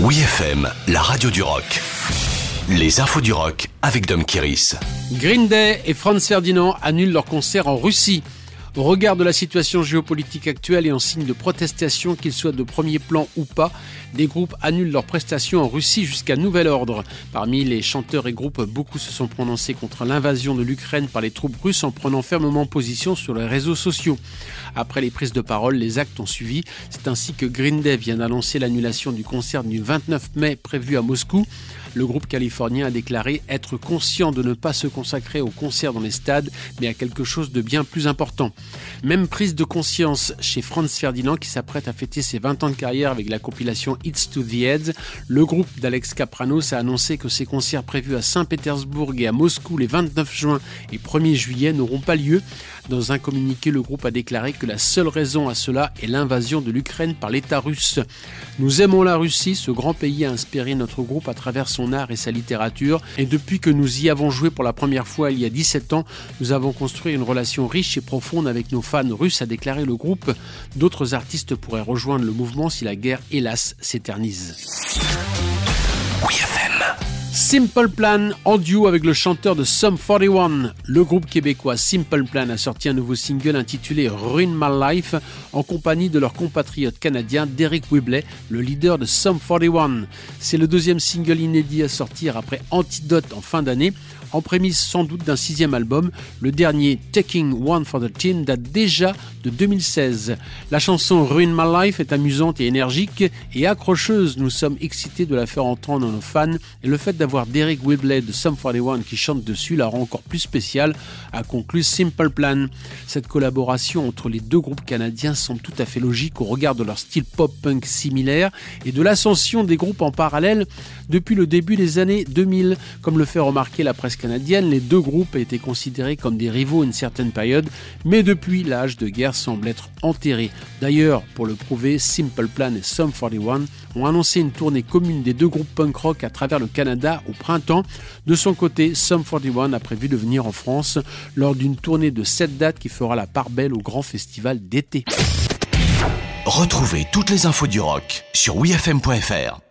Oui FM, la radio du rock. Les infos du rock avec Dom Kiris. Green Day et Franz Ferdinand annulent leur concert en Russie. Au regard de la situation géopolitique actuelle et en signe de protestation, qu'ils soient de premier plan ou pas, des groupes annulent leurs prestations en Russie jusqu'à nouvel ordre. Parmi les chanteurs et groupes, beaucoup se sont prononcés contre l'invasion de l'Ukraine par les troupes russes en prenant fermement position sur les réseaux sociaux. Après les prises de parole, les actes ont suivi. C'est ainsi que Green Day vient d'annoncer l'annulation du concert du 29 mai prévu à Moscou. Le groupe californien a déclaré être conscient de ne pas se consacrer aux concerts dans les stades, mais à quelque chose de bien plus important. Même prise de conscience chez Franz Ferdinand qui s'apprête à fêter ses 20 ans de carrière avec la compilation It's to the Heads. Le groupe d'Alex Capranos a annoncé que ses concerts prévus à Saint-Pétersbourg et à Moscou les 29 juin et 1er juillet n'auront pas lieu. Dans un communiqué, le groupe a déclaré que la seule raison à cela est l'invasion de l'Ukraine par l'État russe. Nous aimons la Russie, ce grand pays a inspiré notre groupe à travers son art et sa littérature, et depuis que nous y avons joué pour la première fois il y a 17 ans, nous avons construit une relation riche et profonde avec nos fans russes, a déclaré le groupe. D'autres artistes pourraient rejoindre le mouvement si la guerre, hélas, s'éternise. Simple Plan en duo avec le chanteur de Sum 41. Le groupe québécois Simple Plan a sorti un nouveau single intitulé Ruin My Life en compagnie de leur compatriote canadien Derek Whibley, le leader de Sum 41. C'est le deuxième single inédit à sortir après Antidote en fin d'année en prémisse sans doute d'un sixième album. Le dernier, Taking One for the Team, date déjà de 2016. La chanson Ruin My Life est amusante et énergique et accrocheuse. Nous sommes excités de la faire entendre à nos fans et le fait d'avoir Derek Whibley de Sum 41 qui chante dessus la rend encore plus spéciale, a conclu Simple Plan. Cette collaboration entre les deux groupes canadiens semble tout à fait logique au regard de leur style pop-punk similaire et de l'ascension des groupes en parallèle depuis le début des années 2000, comme le fait remarquer la presse canadienne, les deux groupes étaient considérés comme des rivaux à une certaine période, mais depuis l'âge de guerre semble être enterré. D'ailleurs, pour le prouver, Simple Plan et Sum 41 ont annoncé une tournée commune des deux groupes punk rock à travers le Canada au printemps. De son côté, Sum 41 a prévu de venir en France lors d'une tournée de 7 dates qui fera la part belle au grand festival d'été. Retrouvez toutes les infos du rock sur wfm.fr.